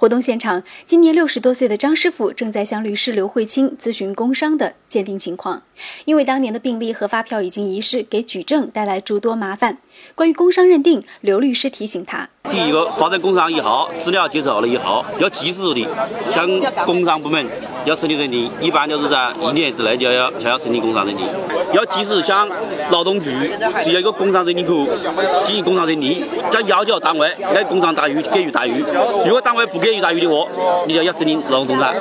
活动现场，今年六十多岁的张师傅正在向律师刘慧清咨询工伤的鉴定情况。因为当年的病历和发票已经遗失，给举证带来诸多麻烦。关于工伤认定，刘律师提醒他：第一个，发生工伤以后，资料接受了以后，要及时的向工商部门要申请认定，一般就是在一年之内就要就要申请工伤认定，要及时向劳动局就要一个工伤认定科进行工伤认定，再要求单位给工伤待遇给予待遇。如果单位不给予待遇的话，你就要申请劳动仲裁。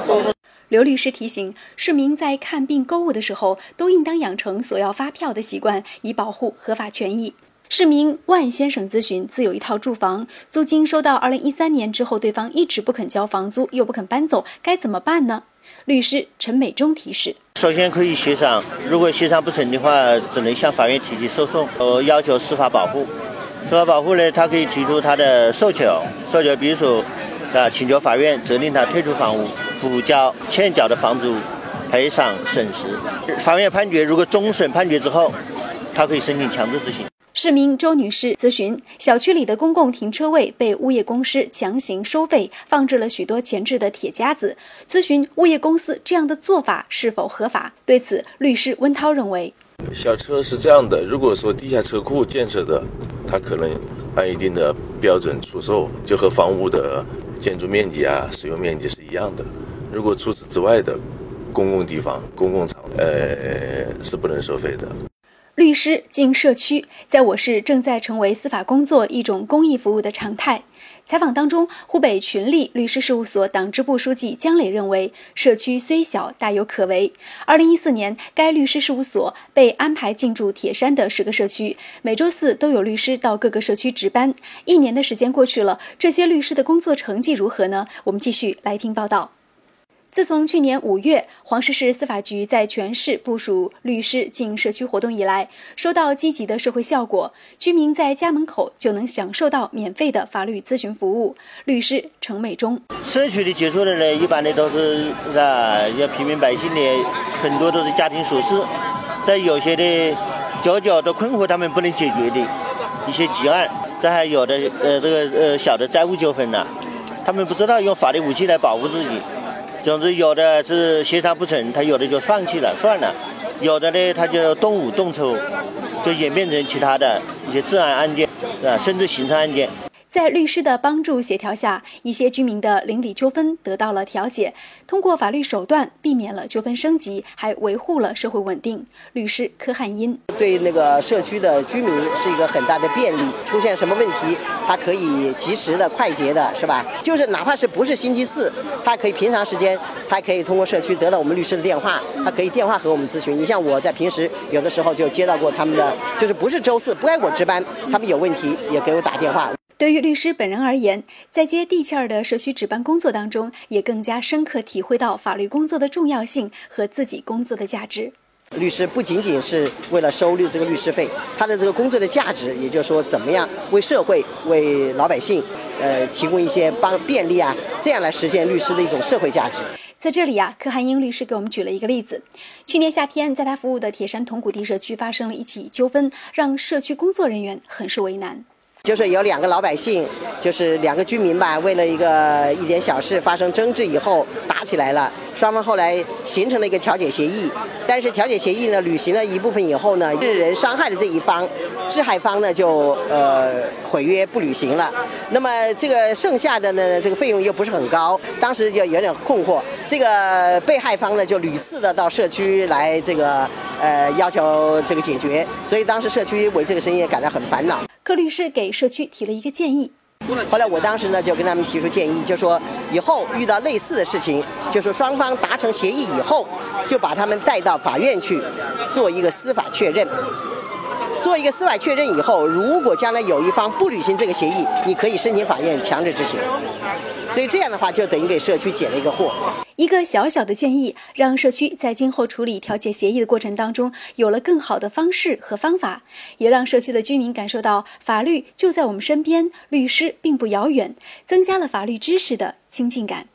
刘律师提醒市民在看病购物的时候，都应当养成索要发票的习惯，以保护合法权益。市民万先生咨询：自有一套住房，租金收到二零一三年之后，对方一直不肯交房租，又不肯搬走，该怎么办呢？律师陈美忠提示：首先可以协商，如果协商不成的话，只能向法院提起诉讼，呃，要求司法保护。司法保护呢，他可以提出他的诉求，诉求比如说，啊？请求法院责令他退出房屋，补交欠缴的房租，赔偿损失。法院判决如果终审判决之后，他可以申请强制执行。市民周女士咨询：小区里的公共停车位被物业公司强行收费，放置了许多前置的铁夹子。咨询物业公司这样的做法是否合法？对此，律师温涛认为。小车是这样的，如果说地下车库建设的，它可能按一定的标准出售，就和房屋的建筑面积啊、使用面积是一样的。如果除此之外的公共地方、公共场，呃，是不能收费的。律师进社区，在我市正在成为司法工作一种公益服务的常态。采访当中，湖北群力律师事务所党支部书记姜磊认为，社区虽小，大有可为。二零一四年，该律师事务所被安排进驻铁山的十个社区，每周四都有律师到各个社区值班。一年的时间过去了，这些律师的工作成绩如何呢？我们继续来听报道。自从去年五月，黄石市司法局在全市部署律师进社区活动以来，收到积极的社会效果，居民在家门口就能享受到免费的法律咨询服务。律师程美忠，社区的接触的呢，一般的都是是？要平民百姓的，很多都是家庭琐事，在有些的久久的困惑，他们不能解决的一些急案，这还有的呃这个呃小的债务纠纷呢，他们不知道用法律武器来保护自己。总之，有的是协商不成，他有的就放弃了，算了；有的呢，他就动武动粗，就演变成其他的一些治安案件，啊，甚至刑事案件。在律师的帮助协调下，一些居民的邻里纠纷得到了调解。通过法律手段，避免了纠纷升级，还维护了社会稳定。律师柯汉英对那个社区的居民是一个很大的便利。出现什么问题，他可以及时的、快捷的，是吧？就是哪怕是不是星期四，他可以平常时间，他可以通过社区得到我们律师的电话，他可以电话和我们咨询。你像我在平时有的时候就接到过他们的，就是不是周四不该我值班，他们有问题也给我打电话。对于律师本人而言，在接地气儿的社区值班工作当中，也更加深刻体会到法律工作的重要性和自己工作的价值。律师不仅仅是为了收律这个律师费，他的这个工作的价值，也就是说，怎么样为社会、为老百姓，呃，提供一些帮便利啊，这样来实现律师的一种社会价值。在这里呀，柯汉英律师给我们举了一个例子：去年夏天，在他服务的铁山铜鼓地社区发生了一起纠纷，让社区工作人员很是为难。就是有两个老百姓，就是两个居民吧，为了一个一点小事发生争执以后打起来了。双方后来形成了一个调解协议，但是调解协议呢履行了一部分以后呢，致人伤害的这一方，致害方呢就呃毁约不履行了。那么这个剩下的呢，这个费用又不是很高，当时就有点困惑。这个被害方呢就屡次的到社区来这个呃要求这个解决，所以当时社区为这个生意感到很烦恼。柯律师给社区提了一个建议，后来我当时呢就跟他们提出建议，就说以后遇到类似的事情，就说双方达成协议以后，就把他们带到法院去做一个司法确认。做一个司法确认以后，如果将来有一方不履行这个协议，你可以申请法院强制执行。所以这样的话，就等于给社区解了一个惑。一个小小的建议，让社区在今后处理调解协议的过程当中，有了更好的方式和方法，也让社区的居民感受到法律就在我们身边，律师并不遥远，增加了法律知识的亲近感。